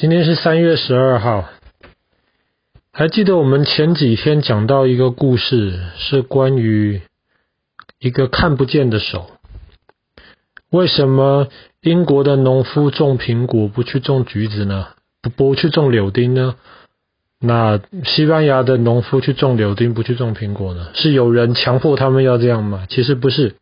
今天是三月十二号。还记得我们前几天讲到一个故事，是关于一个看不见的手。为什么英国的农夫种苹果不去种橘子呢？不不去种柳丁呢？那西班牙的农夫去种柳丁不去种苹果呢？是有人强迫他们要这样吗？其实不是，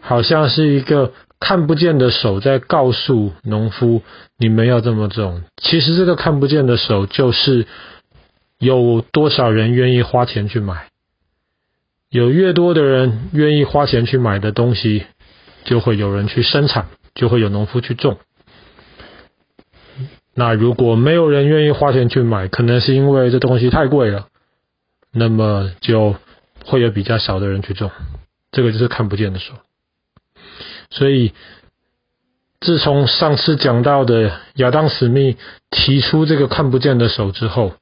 好像是一个。看不见的手在告诉农夫，你们要这么种。其实这个看不见的手就是有多少人愿意花钱去买，有越多的人愿意花钱去买的东西，就会有人去生产，就会有农夫去种。那如果没有人愿意花钱去买，可能是因为这东西太贵了，那么就会有比较少的人去种。这个就是看不见的手。所以，自从上次讲到的亚当·史密提出这个看不见的手之后，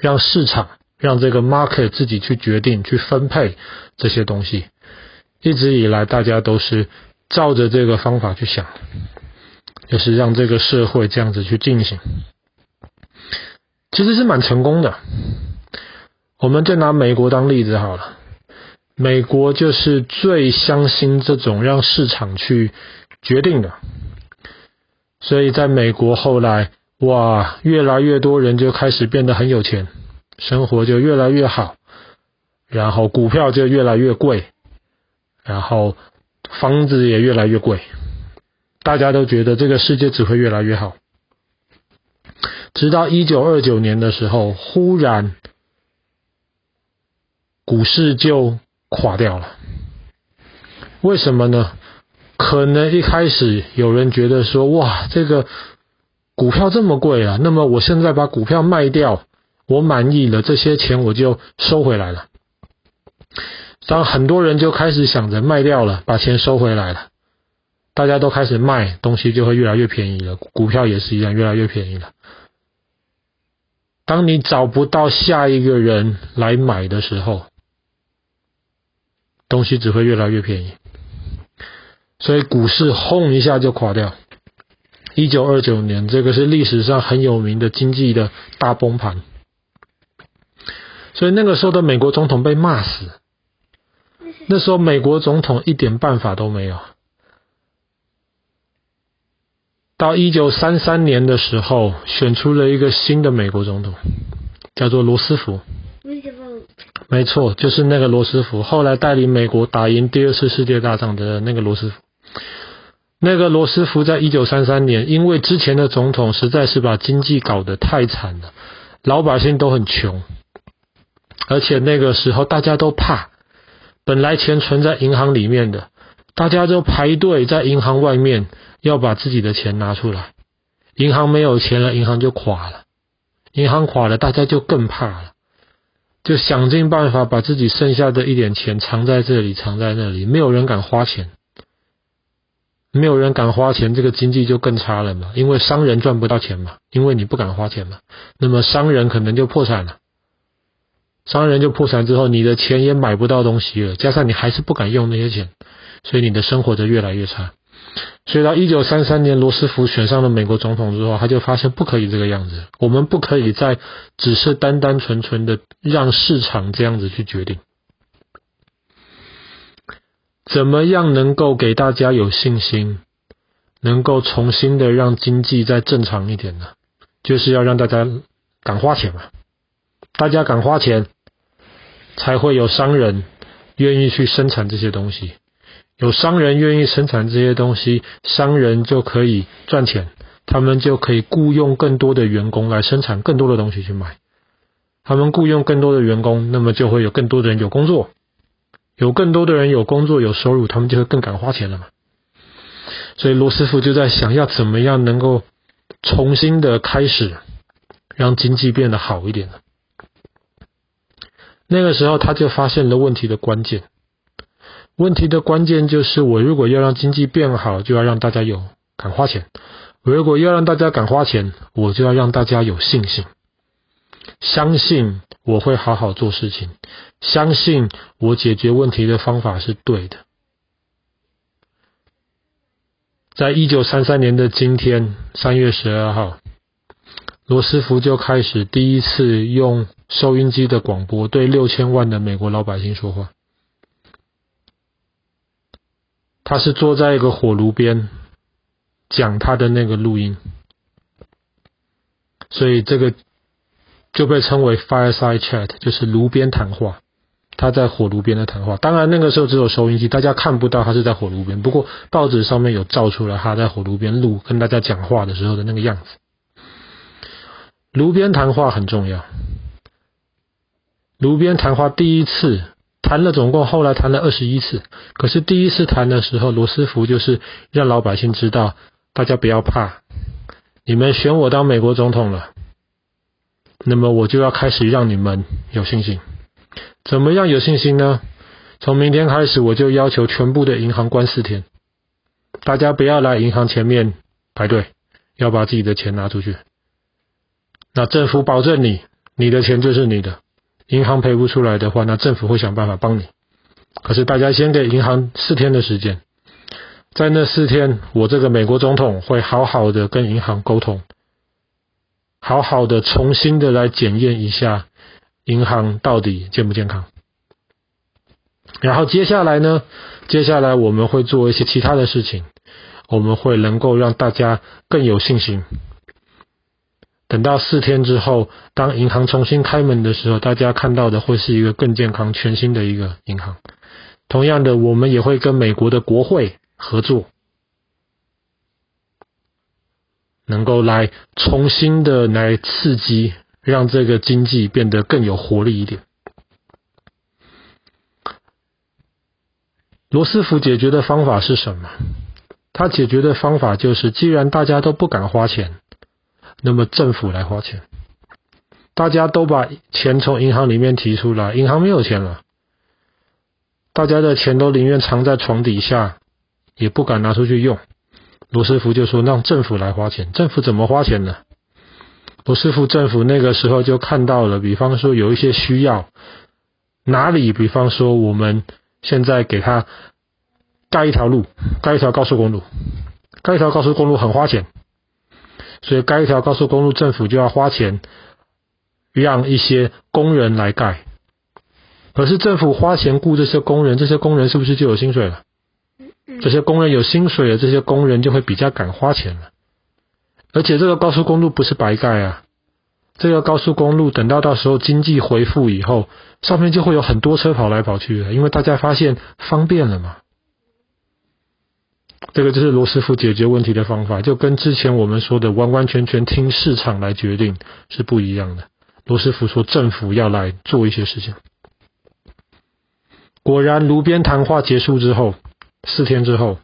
让市场、让这个 market 自己去决定、去分配这些东西，一直以来大家都是照着这个方法去想，就是让这个社会这样子去进行，其实是蛮成功的。我们就拿美国当例子好了。美国就是最相信这种让市场去决定的，所以在美国后来，哇，越来越多人就开始变得很有钱，生活就越来越好，然后股票就越来越贵，然后房子也越来越贵，大家都觉得这个世界只会越来越好，直到一九二九年的时候，忽然股市就垮掉了，为什么呢？可能一开始有人觉得说，哇，这个股票这么贵啊，那么我现在把股票卖掉，我满意了，这些钱我就收回来了。当很多人就开始想着卖掉了，把钱收回来了，大家都开始卖，东西就会越来越便宜了，股票也是一样，越来越便宜了。当你找不到下一个人来买的时候，东西只会越来越便宜，所以股市轰一下就垮掉。一九二九年，这个是历史上很有名的经济的大崩盘。所以那个时候的美国总统被骂死。那时候美国总统一点办法都没有。到一九三三年的时候，选出了一个新的美国总统，叫做罗斯福。没错，就是那个罗斯福，后来带领美国打赢第二次世界大战的那个罗斯福。那个罗斯福在一九三三年，因为之前的总统实在是把经济搞得太惨了，老百姓都很穷，而且那个时候大家都怕，本来钱存在银行里面的，大家就排队在银行外面要把自己的钱拿出来，银行没有钱了，银行就垮了，银行垮了，大家就更怕了。就想尽办法把自己剩下的一点钱藏在这里，藏在那里，没有人敢花钱，没有人敢花钱，这个经济就更差了嘛。因为商人赚不到钱嘛，因为你不敢花钱嘛，那么商人可能就破产了。商人就破产之后，你的钱也买不到东西了，加上你还是不敢用那些钱，所以你的生活就越来越差。所以到一九三三年，罗斯福选上了美国总统之后，他就发现不可以这个样子，我们不可以再只是单单纯纯的让市场这样子去决定。怎么样能够给大家有信心，能够重新的让经济再正常一点呢？就是要让大家敢花钱嘛，大家敢花钱，才会有商人愿意去生产这些东西。有商人愿意生产这些东西，商人就可以赚钱，他们就可以雇佣更多的员工来生产更多的东西去卖。他们雇佣更多的员工，那么就会有更多的人有工作，有更多的人有工作有收入，他们就会更敢花钱了嘛。所以罗斯福就在想要怎么样能够重新的开始，让经济变得好一点呢？那个时候他就发现了问题的关键。问题的关键就是，我如果要让经济变好，就要让大家有敢花钱；我如果要让大家敢花钱，我就要让大家有信心，相信我会好好做事情，相信我解决问题的方法是对的。在一九三三年的今天，三月十二号，罗斯福就开始第一次用收音机的广播对六千万的美国老百姓说话。他是坐在一个火炉边讲他的那个录音，所以这个就被称为 fireside chat，就是炉边谈话。他在火炉边的谈话，当然那个时候只有收音机，大家看不到他是在火炉边。不过报纸上面有照出来他在火炉边录跟大家讲话的时候的那个样子。炉边谈话很重要。炉边谈话第一次谈了，总共后来谈了二十一次。可是第一次谈的时候，罗斯福就是让老百姓知道，大家不要怕，你们选我当美国总统了，那么我就要开始让你们有信心。怎么样有信心呢？从明天开始，我就要求全部的银行关四天，大家不要来银行前面排队，要把自己的钱拿出去。那政府保证你，你的钱就是你的。银行赔不出来的话，那政府会想办法帮你。可是大家先给银行四天的时间，在那四天，我这个美国总统会好好的跟银行沟通，好好的重新的来检验一下。银行到底健不健康？然后接下来呢？接下来我们会做一些其他的事情，我们会能够让大家更有信心。等到四天之后，当银行重新开门的时候，大家看到的会是一个更健康、全新的一个银行。同样的，我们也会跟美国的国会合作，能够来重新的来刺激。让这个经济变得更有活力一点。罗斯福解决的方法是什么？他解决的方法就是，既然大家都不敢花钱，那么政府来花钱。大家都把钱从银行里面提出来，银行没有钱了，大家的钱都宁愿藏在床底下，也不敢拿出去用。罗斯福就说：“让政府来花钱。”政府怎么花钱呢？罗斯福政府那个时候就看到了，比方说有一些需要，哪里？比方说我们现在给他盖一条路，盖一条高速公路，盖一条高速公路很花钱，所以盖一条高速公路，政府就要花钱让一些工人来盖。可是政府花钱雇这些工人，这些工人是不是就有薪水了？这些工人有薪水了，这些工人就会比较敢花钱了。而且这个高速公路不是白盖啊，这个高速公路等到到时候经济恢复以后，上面就会有很多车跑来跑去的，因为大家发现方便了嘛。这个就是罗斯福解决问题的方法，就跟之前我们说的完完全全听市场来决定是不一样的。罗斯福说政府要来做一些事情。果然，炉边谈话结束之后，四天之后，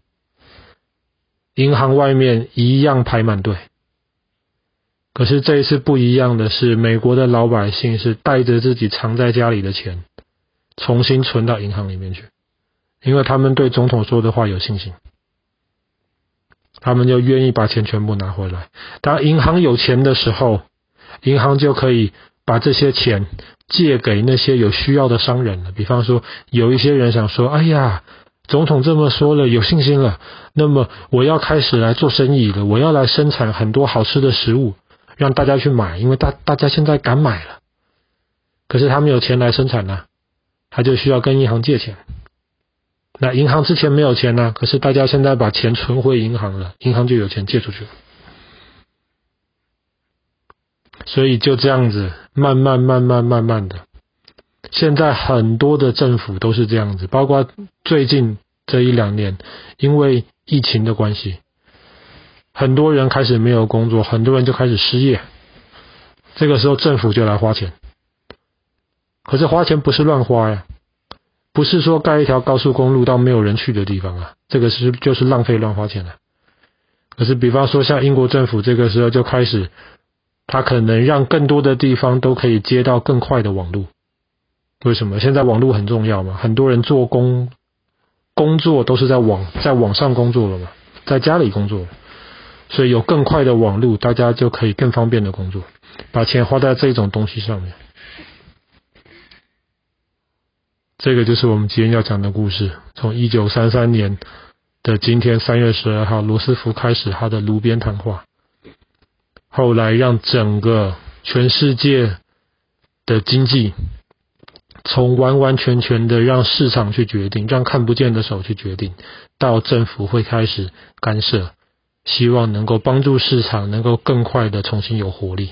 银行外面一样排满队。可是这一次不一样的是，美国的老百姓是带着自己藏在家里的钱，重新存到银行里面去，因为他们对总统说的话有信心，他们就愿意把钱全部拿回来。当银行有钱的时候，银行就可以把这些钱借给那些有需要的商人了。比方说，有一些人想说：“哎呀，总统这么说了，有信心了，那么我要开始来做生意了，我要来生产很多好吃的食物。”让大家去买，因为大大家现在敢买了，可是他们有钱来生产呢，他就需要跟银行借钱。那银行之前没有钱呢，可是大家现在把钱存回银行了，银行就有钱借出去了。所以就这样子，慢慢慢慢慢慢的，现在很多的政府都是这样子，包括最近这一两年，因为疫情的关系。很多人开始没有工作，很多人就开始失业。这个时候政府就来花钱，可是花钱不是乱花呀，不是说盖一条高速公路到没有人去的地方啊，这个是就是浪费乱花钱了。可是比方说像英国政府这个时候就开始，他可能让更多的地方都可以接到更快的网络。为什么？现在网络很重要嘛，很多人做工工作都是在网在网上工作了嘛，在家里工作。所以有更快的网络，大家就可以更方便的工作，把钱花在这种东西上面。这个就是我们今天要讲的故事。从一九三三年的今天三月十二号，罗斯福开始他的炉边谈话。后来让整个全世界的经济从完完全全的让市场去决定，让看不见的手去决定，到政府会开始干涉，希望能够帮助市场能够更快的重新有活力。